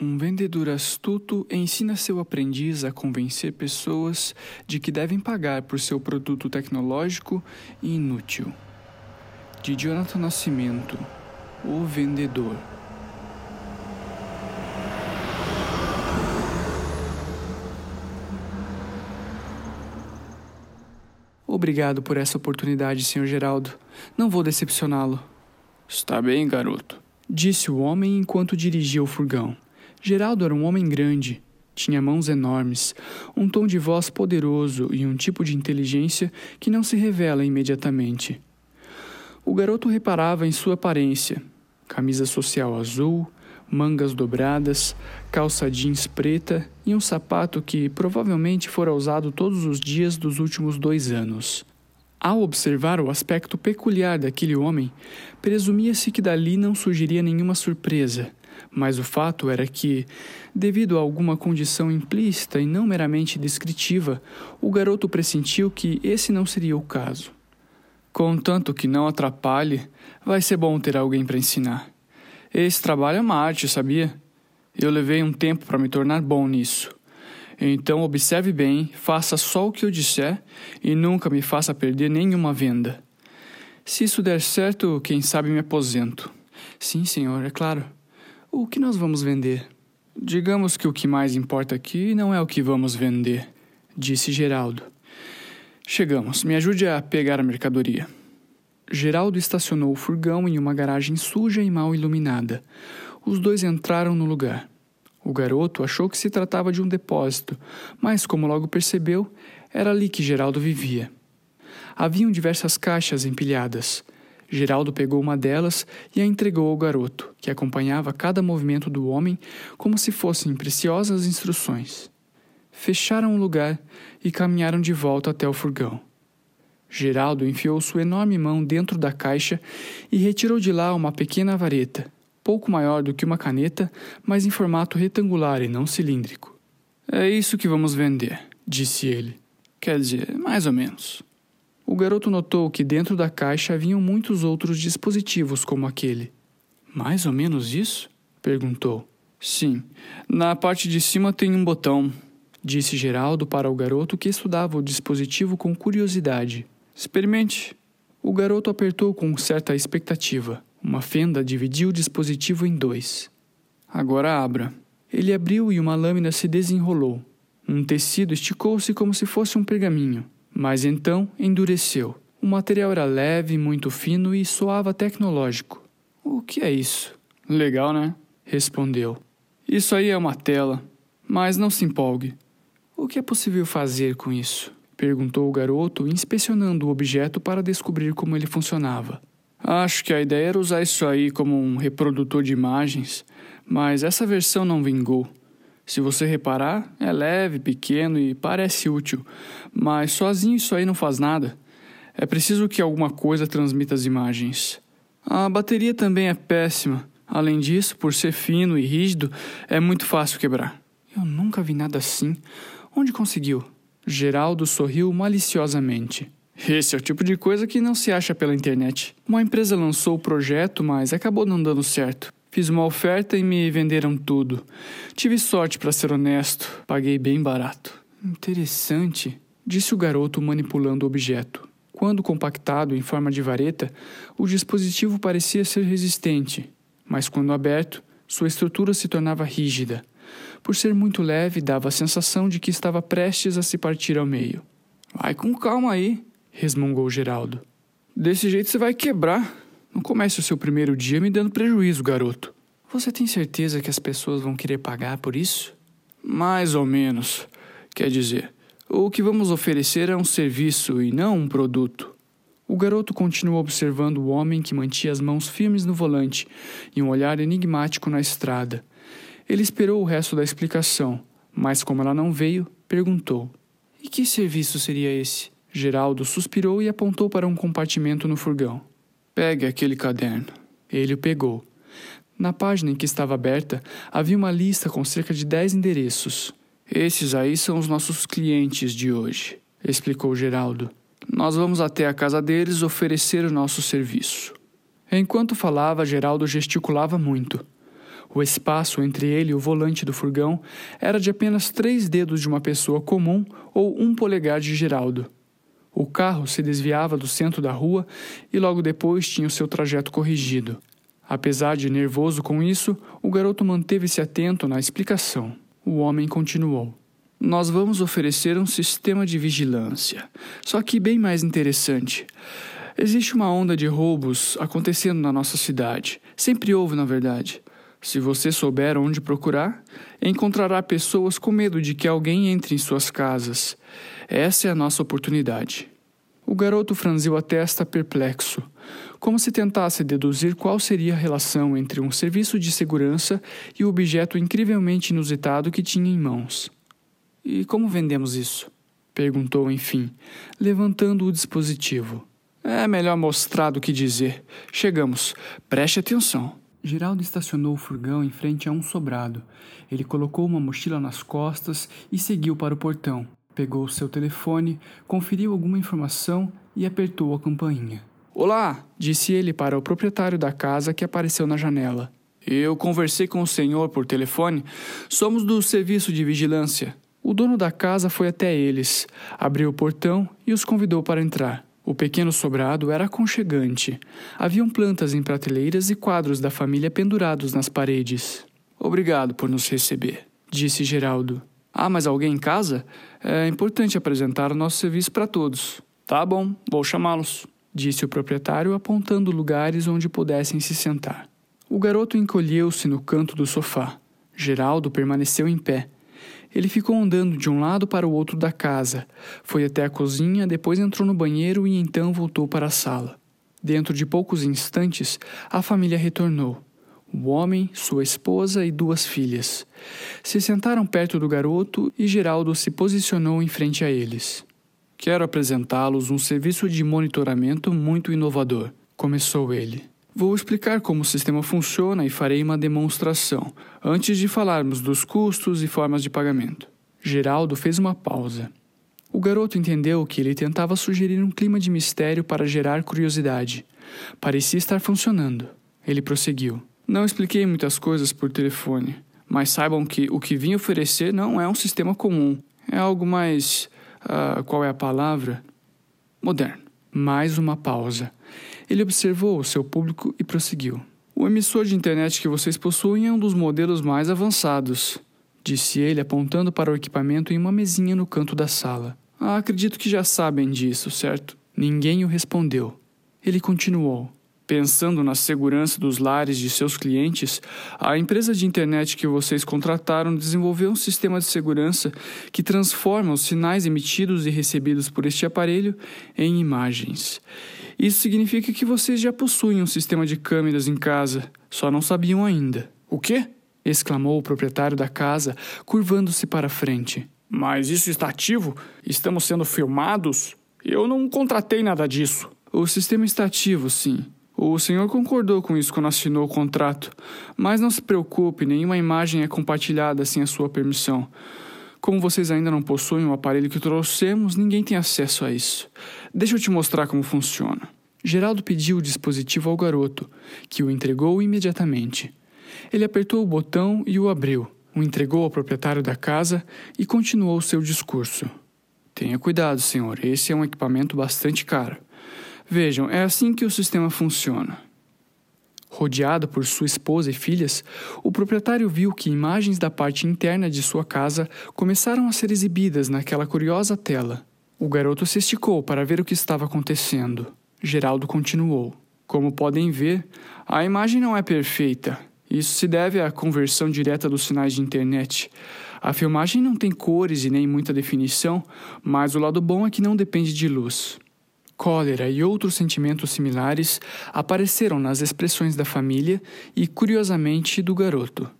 Um vendedor astuto ensina seu aprendiz a convencer pessoas de que devem pagar por seu produto tecnológico e inútil. De Jonathan Nascimento, O Vendedor. Obrigado por essa oportunidade, Sr. Geraldo. Não vou decepcioná-lo. Está bem, garoto, disse o homem enquanto dirigia o furgão. Geraldo era um homem grande, tinha mãos enormes, um tom de voz poderoso e um tipo de inteligência que não se revela imediatamente. O garoto reparava em sua aparência: camisa social azul, mangas dobradas, calça jeans preta e um sapato que provavelmente fora usado todos os dias dos últimos dois anos. Ao observar o aspecto peculiar daquele homem, presumia-se que dali não surgiria nenhuma surpresa, mas o fato era que, devido a alguma condição implícita e não meramente descritiva, o garoto pressentiu que esse não seria o caso. Contanto que não atrapalhe, vai ser bom ter alguém para ensinar. Esse trabalho é uma arte, sabia? Eu levei um tempo para me tornar bom nisso. Então observe bem, faça só o que eu disser e nunca me faça perder nenhuma venda. Se isso der certo, quem sabe me aposento. Sim, senhor, é claro. O que nós vamos vender? Digamos que o que mais importa aqui não é o que vamos vender, disse Geraldo. Chegamos, me ajude a pegar a mercadoria. Geraldo estacionou o furgão em uma garagem suja e mal iluminada. Os dois entraram no lugar. O garoto achou que se tratava de um depósito, mas, como logo percebeu, era ali que Geraldo vivia. Haviam diversas caixas empilhadas. Geraldo pegou uma delas e a entregou ao garoto, que acompanhava cada movimento do homem como se fossem preciosas instruções. Fecharam o lugar e caminharam de volta até o furgão. Geraldo enfiou sua enorme mão dentro da caixa e retirou de lá uma pequena vareta, pouco maior do que uma caneta, mas em formato retangular e não cilíndrico. É isso que vamos vender, disse ele. Quer dizer, mais ou menos. O garoto notou que dentro da caixa haviam muitos outros dispositivos como aquele. Mais ou menos isso? perguntou. Sim. Na parte de cima tem um botão, disse Geraldo para o garoto que estudava o dispositivo com curiosidade. Experimente. O garoto apertou com certa expectativa. Uma fenda dividiu o dispositivo em dois. Agora abra. Ele abriu e uma lâmina se desenrolou. Um tecido esticou-se como se fosse um pergaminho, mas então endureceu. O material era leve, muito fino e soava tecnológico. O que é isso? Legal, né? Respondeu. Isso aí é uma tela. Mas não se empolgue. O que é possível fazer com isso? Perguntou o garoto, inspecionando o objeto para descobrir como ele funcionava. Acho que a ideia era usar isso aí como um reprodutor de imagens, mas essa versão não vingou. Se você reparar, é leve, pequeno e parece útil, mas sozinho isso aí não faz nada. É preciso que alguma coisa transmita as imagens. A bateria também é péssima. Além disso, por ser fino e rígido, é muito fácil quebrar. Eu nunca vi nada assim. Onde conseguiu? Geraldo sorriu maliciosamente. Esse é o tipo de coisa que não se acha pela internet. Uma empresa lançou o projeto, mas acabou não dando certo. Fiz uma oferta e me venderam tudo. Tive sorte, para ser honesto. Paguei bem barato. Interessante, disse o garoto manipulando o objeto. Quando compactado em forma de vareta, o dispositivo parecia ser resistente, mas quando aberto, sua estrutura se tornava rígida. Por ser muito leve, dava a sensação de que estava prestes a se partir ao meio. Vai com calma aí, resmungou Geraldo. Desse jeito você vai quebrar. Não comece o seu primeiro dia me dando prejuízo, garoto. Você tem certeza que as pessoas vão querer pagar por isso? Mais ou menos. Quer dizer, o que vamos oferecer é um serviço e não um produto. O garoto continuou observando o homem que mantinha as mãos firmes no volante e um olhar enigmático na estrada. Ele esperou o resto da explicação, mas como ela não veio, perguntou: E que serviço seria esse? Geraldo suspirou e apontou para um compartimento no furgão. Pegue aquele caderno. Ele o pegou. Na página em que estava aberta, havia uma lista com cerca de dez endereços. Esses aí são os nossos clientes de hoje, explicou Geraldo. Nós vamos até a casa deles oferecer o nosso serviço. Enquanto falava, Geraldo gesticulava muito. O espaço entre ele e o volante do furgão era de apenas três dedos de uma pessoa comum ou um polegar de Geraldo. O carro se desviava do centro da rua e logo depois tinha o seu trajeto corrigido. Apesar de nervoso com isso, o garoto manteve-se atento na explicação. O homem continuou. Nós vamos oferecer um sistema de vigilância, só que bem mais interessante. Existe uma onda de roubos acontecendo na nossa cidade. Sempre houve, na verdade. Se você souber onde procurar, encontrará pessoas com medo de que alguém entre em suas casas. Essa é a nossa oportunidade. O garoto franziu a testa perplexo, como se tentasse deduzir qual seria a relação entre um serviço de segurança e o objeto incrivelmente inusitado que tinha em mãos. E como vendemos isso? perguntou enfim, levantando o dispositivo. É melhor mostrar do que dizer. Chegamos. Preste atenção. Geraldo estacionou o furgão em frente a um sobrado. Ele colocou uma mochila nas costas e seguiu para o portão. Pegou seu telefone, conferiu alguma informação e apertou a campainha. Olá, disse ele para o proprietário da casa que apareceu na janela. Eu conversei com o senhor por telefone. Somos do serviço de vigilância. O dono da casa foi até eles, abriu o portão e os convidou para entrar. O pequeno sobrado era aconchegante. Haviam plantas em prateleiras e quadros da família pendurados nas paredes. Obrigado por nos receber, disse Geraldo. Ah, mas alguém em casa? É importante apresentar o nosso serviço para todos. Tá bom, vou chamá-los, disse o proprietário, apontando lugares onde pudessem se sentar. O garoto encolheu-se no canto do sofá. Geraldo permaneceu em pé ele ficou andando de um lado para o outro da casa, foi até a cozinha, depois entrou no banheiro e então voltou para a sala. Dentro de poucos instantes, a família retornou. O homem, sua esposa e duas filhas. Se sentaram perto do garoto e Geraldo se posicionou em frente a eles. Quero apresentá-los um serviço de monitoramento muito inovador, começou ele. Vou explicar como o sistema funciona e farei uma demonstração, antes de falarmos dos custos e formas de pagamento. Geraldo fez uma pausa. O garoto entendeu que ele tentava sugerir um clima de mistério para gerar curiosidade. Parecia estar funcionando. Ele prosseguiu. Não expliquei muitas coisas por telefone, mas saibam que o que vim oferecer não é um sistema comum. É algo mais. Uh, qual é a palavra? Moderno. Mais uma pausa. Ele observou o seu público e prosseguiu. O emissor de internet que vocês possuem é um dos modelos mais avançados, disse ele, apontando para o equipamento em uma mesinha no canto da sala. Ah, acredito que já sabem disso, certo? Ninguém o respondeu. Ele continuou. Pensando na segurança dos lares de seus clientes, a empresa de internet que vocês contrataram desenvolveu um sistema de segurança que transforma os sinais emitidos e recebidos por este aparelho em imagens. Isso significa que vocês já possuem um sistema de câmeras em casa, só não sabiam ainda. O quê? exclamou o proprietário da casa, curvando-se para frente. Mas isso está ativo? Estamos sendo filmados? Eu não contratei nada disso. O sistema está ativo, sim. O senhor concordou com isso quando assinou o contrato. Mas não se preocupe, nenhuma imagem é compartilhada sem a sua permissão. Como vocês ainda não possuem o aparelho que trouxemos, ninguém tem acesso a isso. Deixa eu te mostrar como funciona. Geraldo pediu o dispositivo ao garoto, que o entregou imediatamente. Ele apertou o botão e o abriu, o entregou ao proprietário da casa e continuou seu discurso. Tenha cuidado, senhor, esse é um equipamento bastante caro. Vejam, é assim que o sistema funciona. Rodeado por sua esposa e filhas, o proprietário viu que imagens da parte interna de sua casa começaram a ser exibidas naquela curiosa tela. O garoto se esticou para ver o que estava acontecendo. Geraldo continuou. Como podem ver, a imagem não é perfeita. Isso se deve à conversão direta dos sinais de internet. A filmagem não tem cores e nem muita definição, mas o lado bom é que não depende de luz. Cólera e outros sentimentos similares apareceram nas expressões da família e, curiosamente, do garoto.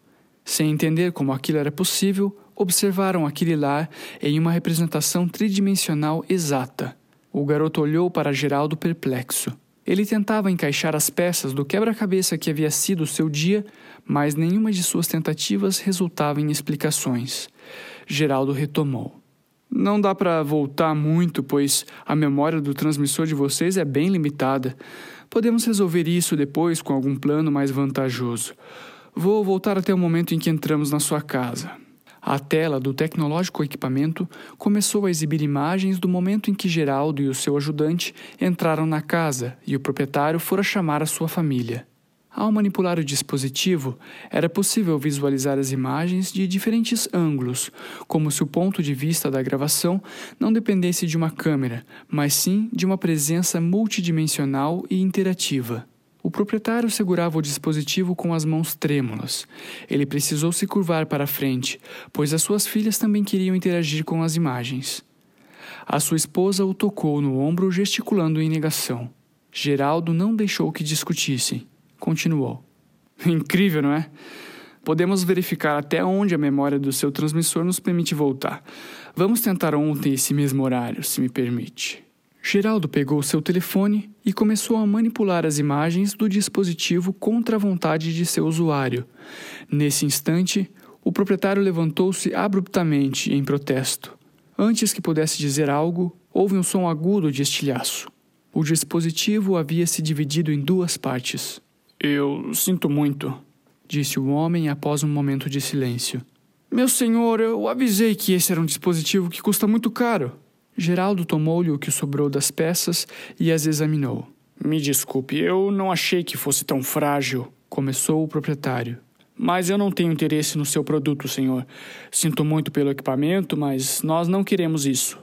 Sem entender como aquilo era possível, observaram aquele lar em uma representação tridimensional exata. O garoto olhou para Geraldo perplexo. Ele tentava encaixar as peças do quebra-cabeça que havia sido seu dia, mas nenhuma de suas tentativas resultava em explicações. Geraldo retomou. Não dá para voltar muito, pois a memória do transmissor de vocês é bem limitada. Podemos resolver isso depois com algum plano mais vantajoso. Vou voltar até o momento em que entramos na sua casa. A tela do tecnológico equipamento começou a exibir imagens do momento em que Geraldo e o seu ajudante entraram na casa e o proprietário fora chamar a sua família. Ao manipular o dispositivo, era possível visualizar as imagens de diferentes ângulos, como se o ponto de vista da gravação não dependesse de uma câmera, mas sim de uma presença multidimensional e interativa. O proprietário segurava o dispositivo com as mãos trêmulas. Ele precisou se curvar para a frente, pois as suas filhas também queriam interagir com as imagens. A sua esposa o tocou no ombro, gesticulando em negação. Geraldo não deixou que discutissem. Continuou. Incrível, não é? Podemos verificar até onde a memória do seu transmissor nos permite voltar. Vamos tentar ontem esse mesmo horário, se me permite. Geraldo pegou seu telefone e começou a manipular as imagens do dispositivo contra a vontade de seu usuário. Nesse instante, o proprietário levantou-se abruptamente em protesto. Antes que pudesse dizer algo, houve um som agudo de estilhaço. O dispositivo havia se dividido em duas partes. Eu sinto muito, disse o homem após um momento de silêncio. Meu senhor, eu avisei que esse era um dispositivo que custa muito caro. Geraldo tomou-lhe o que sobrou das peças e as examinou. Me desculpe, eu não achei que fosse tão frágil, começou o proprietário. Mas eu não tenho interesse no seu produto, senhor. Sinto muito pelo equipamento, mas nós não queremos isso.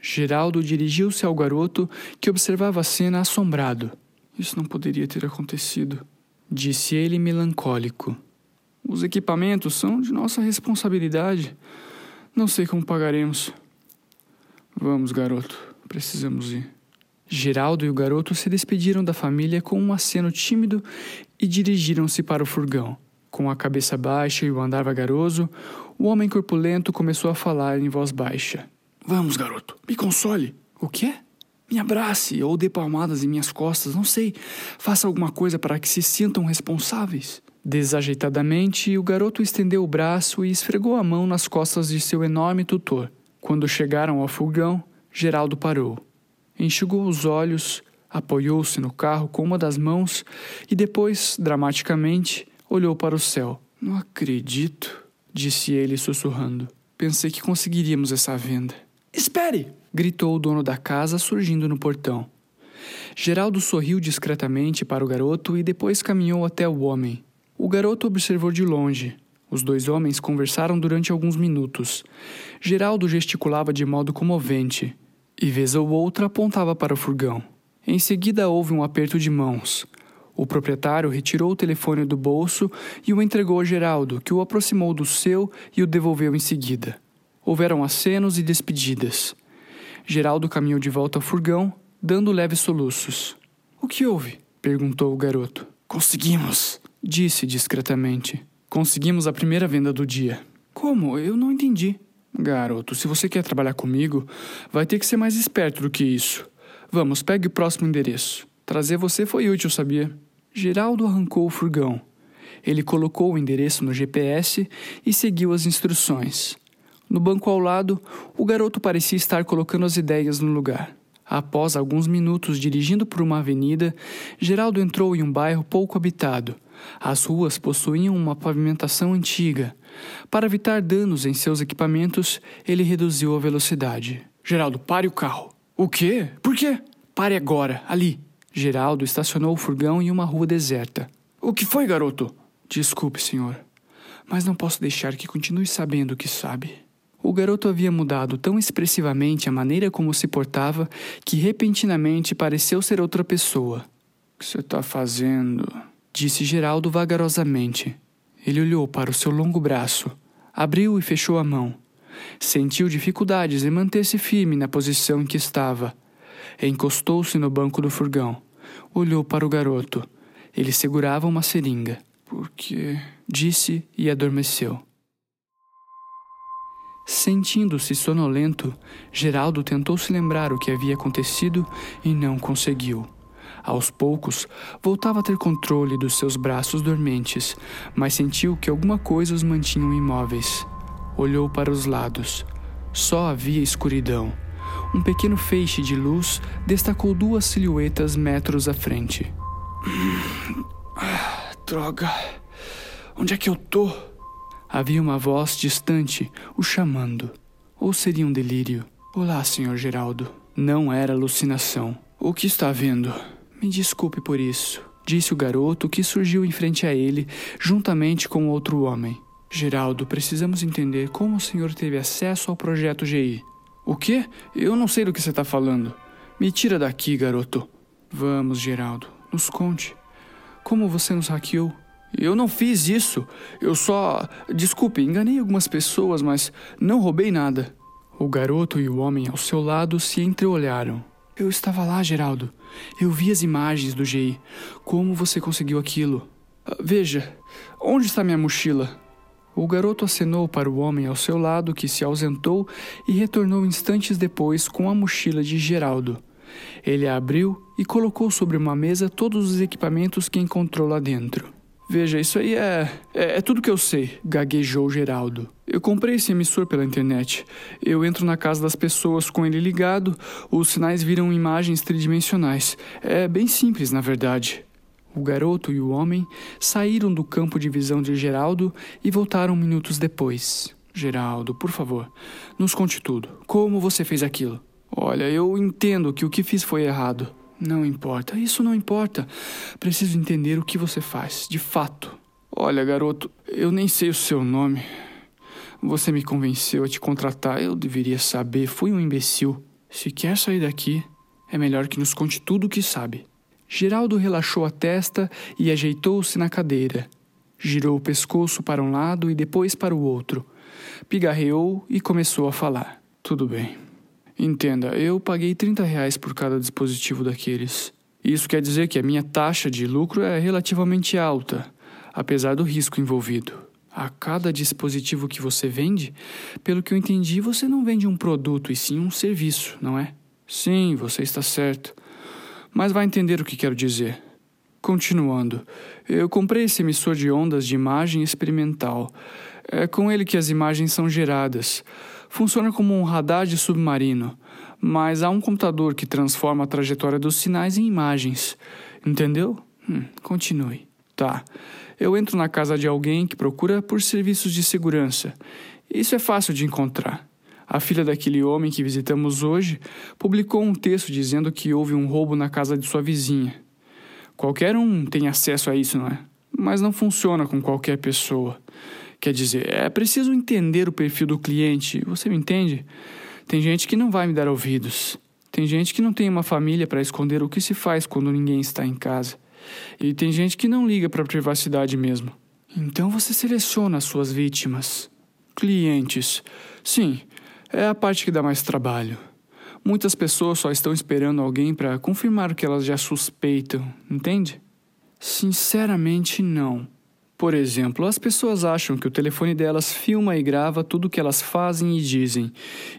Geraldo dirigiu-se ao garoto, que observava a cena assombrado. Isso não poderia ter acontecido, disse ele melancólico. Os equipamentos são de nossa responsabilidade. Não sei como pagaremos. Vamos, garoto, precisamos ir. Geraldo e o garoto se despediram da família com um aceno tímido e dirigiram-se para o furgão. Com a cabeça baixa e o andar vagaroso, o homem corpulento começou a falar em voz baixa. Vamos, garoto, me console. O quê? Me abrace ou dê palmadas em minhas costas, não sei. Faça alguma coisa para que se sintam responsáveis. Desajeitadamente, o garoto estendeu o braço e esfregou a mão nas costas de seu enorme tutor. Quando chegaram ao fogão, Geraldo parou. Enxugou os olhos, apoiou-se no carro com uma das mãos e depois, dramaticamente, olhou para o céu. Não acredito, disse ele sussurrando. Pensei que conseguiríamos essa venda. Espere! Gritou o dono da casa, surgindo no portão. Geraldo sorriu discretamente para o garoto e depois caminhou até o homem. O garoto observou de longe, os dois homens conversaram durante alguns minutos. Geraldo gesticulava de modo comovente, e vez ou outra apontava para o furgão. Em seguida houve um aperto de mãos. O proprietário retirou o telefone do bolso e o entregou a Geraldo, que o aproximou do seu e o devolveu em seguida. Houveram acenos e despedidas. Geraldo caminhou de volta ao furgão, dando leves soluços. O que houve? perguntou o garoto. Conseguimos, disse discretamente. Conseguimos a primeira venda do dia. Como? Eu não entendi. Garoto, se você quer trabalhar comigo, vai ter que ser mais esperto do que isso. Vamos, pegue o próximo endereço. Trazer você foi útil, sabia? Geraldo arrancou o furgão. Ele colocou o endereço no GPS e seguiu as instruções. No banco ao lado, o garoto parecia estar colocando as ideias no lugar. Após alguns minutos dirigindo por uma avenida, Geraldo entrou em um bairro pouco habitado as ruas possuíam uma pavimentação antiga. Para evitar danos em seus equipamentos, ele reduziu a velocidade. Geraldo, pare o carro. O quê? Por quê? Pare agora, ali. Geraldo estacionou o furgão em uma rua deserta. O que foi, garoto? Desculpe, senhor, mas não posso deixar que continue sabendo o que sabe. O garoto havia mudado tão expressivamente a maneira como se portava que repentinamente pareceu ser outra pessoa. O que você está fazendo? disse Geraldo vagarosamente. Ele olhou para o seu longo braço, abriu e fechou a mão. Sentiu dificuldades em manter-se firme na posição em que estava. Encostou-se no banco do furgão. Olhou para o garoto. Ele segurava uma seringa. Por quê? Disse e adormeceu. Sentindo-se sonolento, Geraldo tentou se lembrar o que havia acontecido e não conseguiu. Aos poucos, voltava a ter controle dos seus braços dormentes, mas sentiu que alguma coisa os mantinha imóveis. Olhou para os lados. Só havia escuridão. Um pequeno feixe de luz destacou duas silhuetas metros à frente. Ah, droga. Onde é que eu tô? Havia uma voz distante o chamando. Ou seria um delírio? Olá, senhor Geraldo. Não era alucinação. O que está vendo? Me desculpe por isso, disse o garoto que surgiu em frente a ele, juntamente com outro homem. Geraldo, precisamos entender como o senhor teve acesso ao projeto GI. O quê? Eu não sei do que você está falando. Me tira daqui, garoto. Vamos, Geraldo, nos conte. Como você nos hackeou? Eu não fiz isso. Eu só. Desculpe, enganei algumas pessoas, mas não roubei nada. O garoto e o homem ao seu lado se entreolharam. Eu estava lá, Geraldo. Eu vi as imagens do GI. Como você conseguiu aquilo? Ah, veja, onde está minha mochila? O garoto acenou para o homem ao seu lado, que se ausentou e retornou instantes depois com a mochila de Geraldo. Ele a abriu e colocou sobre uma mesa todos os equipamentos que encontrou lá dentro. Veja, isso aí é, é, é tudo que eu sei, gaguejou Geraldo. Eu comprei esse emissor pela internet. Eu entro na casa das pessoas com ele ligado, os sinais viram imagens tridimensionais. É bem simples, na verdade. O garoto e o homem saíram do campo de visão de Geraldo e voltaram minutos depois. Geraldo, por favor, nos conte tudo. Como você fez aquilo? Olha, eu entendo que o que fiz foi errado. Não importa, isso não importa. Preciso entender o que você faz, de fato. Olha, garoto, eu nem sei o seu nome. Você me convenceu a te contratar, eu deveria saber, fui um imbecil. Se quer sair daqui, é melhor que nos conte tudo o que sabe. Geraldo relaxou a testa e ajeitou-se na cadeira. Girou o pescoço para um lado e depois para o outro. Pigarreou e começou a falar. Tudo bem. Entenda, eu paguei 30 reais por cada dispositivo daqueles. Isso quer dizer que a minha taxa de lucro é relativamente alta, apesar do risco envolvido. A cada dispositivo que você vende, pelo que eu entendi, você não vende um produto e sim um serviço, não é? Sim, você está certo. Mas vai entender o que quero dizer. Continuando, eu comprei esse emissor de ondas de imagem experimental. É com ele que as imagens são geradas funciona como um radar de submarino, mas há um computador que transforma a trajetória dos sinais em imagens. Entendeu? Hum, continue. Tá. Eu entro na casa de alguém que procura por serviços de segurança. Isso é fácil de encontrar. A filha daquele homem que visitamos hoje publicou um texto dizendo que houve um roubo na casa de sua vizinha. Qualquer um tem acesso a isso, não é? Mas não funciona com qualquer pessoa. Quer dizer, é preciso entender o perfil do cliente, você me entende? Tem gente que não vai me dar ouvidos. Tem gente que não tem uma família para esconder o que se faz quando ninguém está em casa. E tem gente que não liga para a privacidade mesmo. Então você seleciona as suas vítimas. Clientes. Sim, é a parte que dá mais trabalho. Muitas pessoas só estão esperando alguém para confirmar o que elas já suspeitam, entende? Sinceramente, não. Por exemplo, as pessoas acham que o telefone delas filma e grava tudo o que elas fazem e dizem,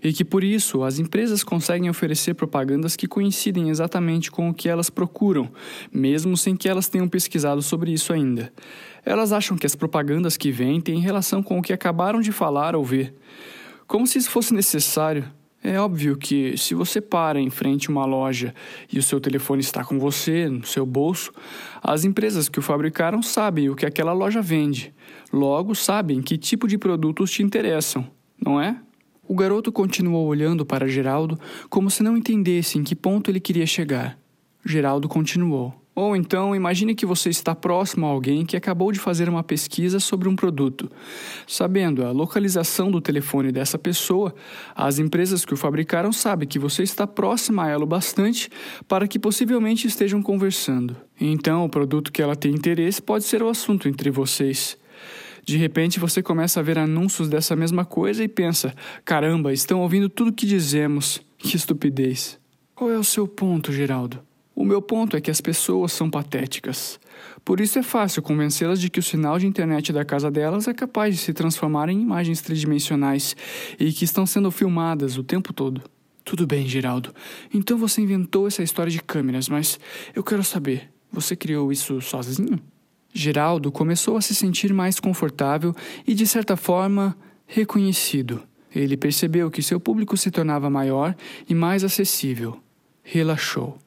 e que por isso as empresas conseguem oferecer propagandas que coincidem exatamente com o que elas procuram, mesmo sem que elas tenham pesquisado sobre isso ainda. Elas acham que as propagandas que vêm têm relação com o que acabaram de falar ou ver, como se isso fosse necessário. É óbvio que se você para em frente a uma loja e o seu telefone está com você, no seu bolso, as empresas que o fabricaram sabem o que aquela loja vende. Logo, sabem que tipo de produtos te interessam, não é? O garoto continuou olhando para Geraldo como se não entendesse em que ponto ele queria chegar. Geraldo continuou. Ou então, imagine que você está próximo a alguém que acabou de fazer uma pesquisa sobre um produto. Sabendo a localização do telefone dessa pessoa, as empresas que o fabricaram sabem que você está próximo a ela o bastante para que possivelmente estejam conversando. Então, o produto que ela tem interesse pode ser o assunto entre vocês. De repente você começa a ver anúncios dessa mesma coisa e pensa: caramba, estão ouvindo tudo que dizemos. Que estupidez. Qual é o seu ponto, Geraldo? O meu ponto é que as pessoas são patéticas. Por isso é fácil convencê-las de que o sinal de internet da casa delas é capaz de se transformar em imagens tridimensionais e que estão sendo filmadas o tempo todo. Tudo bem, Geraldo. Então você inventou essa história de câmeras, mas eu quero saber: você criou isso sozinho? Geraldo começou a se sentir mais confortável e, de certa forma, reconhecido. Ele percebeu que seu público se tornava maior e mais acessível. Relaxou.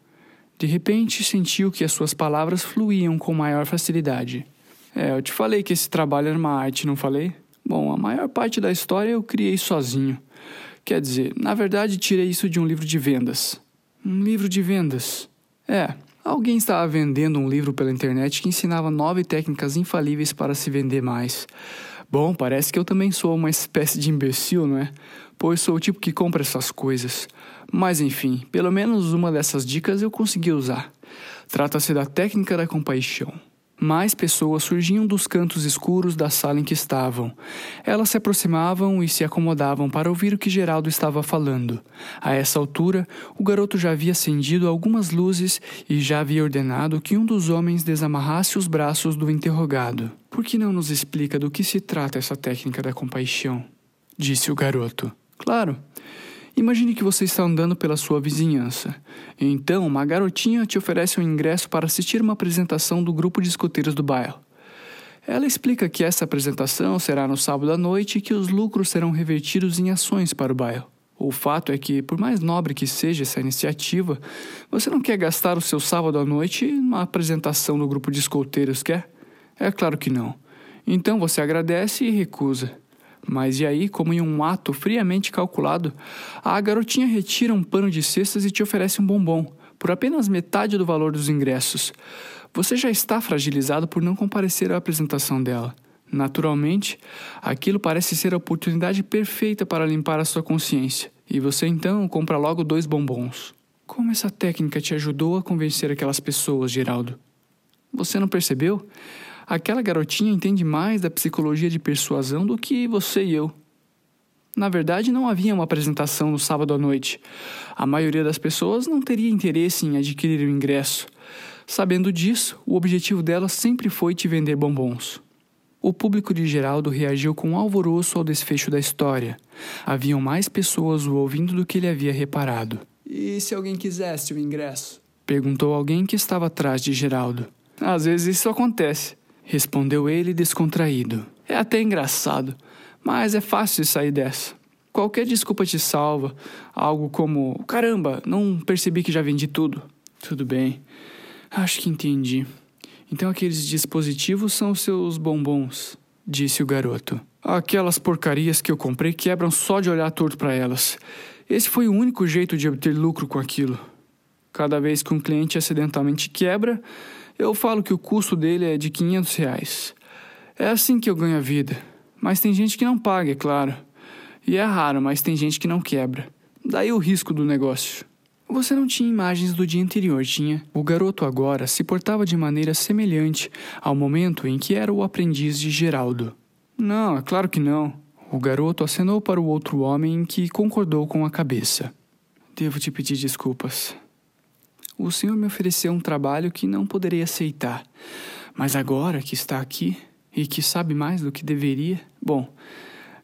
De repente, sentiu que as suas palavras fluíam com maior facilidade. É, eu te falei que esse trabalho era uma arte, não falei? Bom, a maior parte da história eu criei sozinho. Quer dizer, na verdade, tirei isso de um livro de vendas. Um livro de vendas? É, alguém estava vendendo um livro pela internet que ensinava nove técnicas infalíveis para se vender mais. Bom, parece que eu também sou uma espécie de imbecil, não é? Pois sou o tipo que compra essas coisas. Mas enfim, pelo menos uma dessas dicas eu consegui usar. Trata-se da técnica da compaixão. Mais pessoas surgiam dos cantos escuros da sala em que estavam. Elas se aproximavam e se acomodavam para ouvir o que Geraldo estava falando. A essa altura, o garoto já havia acendido algumas luzes e já havia ordenado que um dos homens desamarrasse os braços do interrogado. Por que não nos explica do que se trata essa técnica da compaixão? Disse o garoto. Claro. Imagine que você está andando pela sua vizinhança. Então, uma garotinha te oferece um ingresso para assistir uma apresentação do grupo de escoteiros do bairro. Ela explica que essa apresentação será no sábado à noite e que os lucros serão revertidos em ações para o bairro. O fato é que, por mais nobre que seja essa iniciativa, você não quer gastar o seu sábado à noite numa apresentação do grupo de escoteiros, quer? É claro que não. Então você agradece e recusa. Mas e aí, como em um ato friamente calculado, a garotinha retira um pano de cestas e te oferece um bombom, por apenas metade do valor dos ingressos. Você já está fragilizado por não comparecer à apresentação dela. Naturalmente, aquilo parece ser a oportunidade perfeita para limpar a sua consciência, e você então compra logo dois bombons. Como essa técnica te ajudou a convencer aquelas pessoas, Geraldo? Você não percebeu? Aquela garotinha entende mais da psicologia de persuasão do que você e eu. Na verdade, não havia uma apresentação no sábado à noite. A maioria das pessoas não teria interesse em adquirir o ingresso. Sabendo disso, o objetivo dela sempre foi te vender bombons. O público de Geraldo reagiu com alvoroço ao desfecho da história. Haviam mais pessoas o ouvindo do que ele havia reparado. E se alguém quisesse o ingresso? Perguntou alguém que estava atrás de Geraldo. Às vezes isso acontece respondeu ele descontraído. É até engraçado, mas é fácil sair dessa. Qualquer desculpa te salva. Algo como: caramba, não percebi que já vendi tudo. Tudo bem. Acho que entendi. Então aqueles dispositivos são seus bombons, disse o garoto. Aquelas porcarias que eu comprei quebram só de olhar torto para elas. Esse foi o único jeito de obter lucro com aquilo. Cada vez que um cliente acidentalmente quebra, eu falo que o custo dele é de 500 reais. É assim que eu ganho a vida. Mas tem gente que não paga, é claro. E é raro, mas tem gente que não quebra. Daí o risco do negócio. Você não tinha imagens do dia anterior, tinha? O garoto agora se portava de maneira semelhante ao momento em que era o aprendiz de Geraldo. Não, é claro que não. O garoto acenou para o outro homem que concordou com a cabeça. Devo te pedir desculpas. O Senhor me ofereceu um trabalho que não poderei aceitar. Mas agora que está aqui e que sabe mais do que deveria, bom,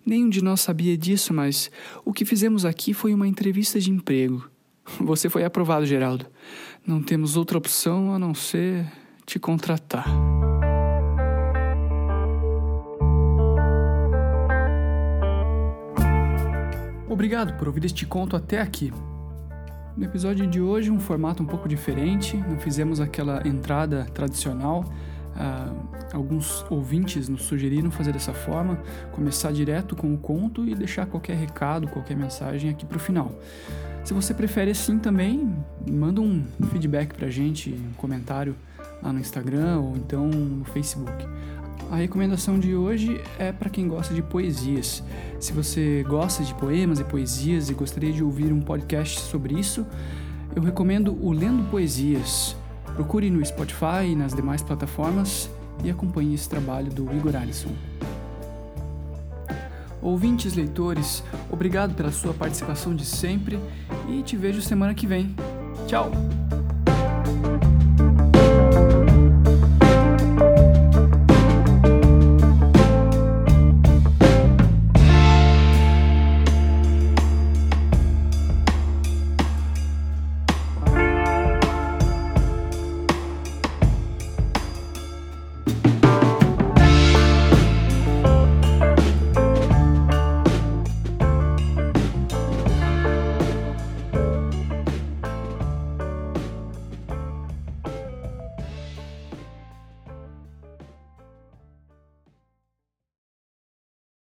nenhum de nós sabia disso, mas o que fizemos aqui foi uma entrevista de emprego. Você foi aprovado, Geraldo. Não temos outra opção a não ser te contratar. Obrigado por ouvir este conto até aqui. No episódio de hoje, um formato um pouco diferente, não fizemos aquela entrada tradicional. Uh, alguns ouvintes nos sugeriram fazer dessa forma, começar direto com o conto e deixar qualquer recado, qualquer mensagem aqui para o final. Se você prefere assim também, manda um feedback para a gente, um comentário lá no Instagram ou então no Facebook. A recomendação de hoje é para quem gosta de poesias. Se você gosta de poemas e poesias e gostaria de ouvir um podcast sobre isso, eu recomendo o Lendo Poesias. Procure no Spotify e nas demais plataformas e acompanhe esse trabalho do Igor Alisson. Ouvintes, leitores, obrigado pela sua participação de sempre e te vejo semana que vem. Tchau!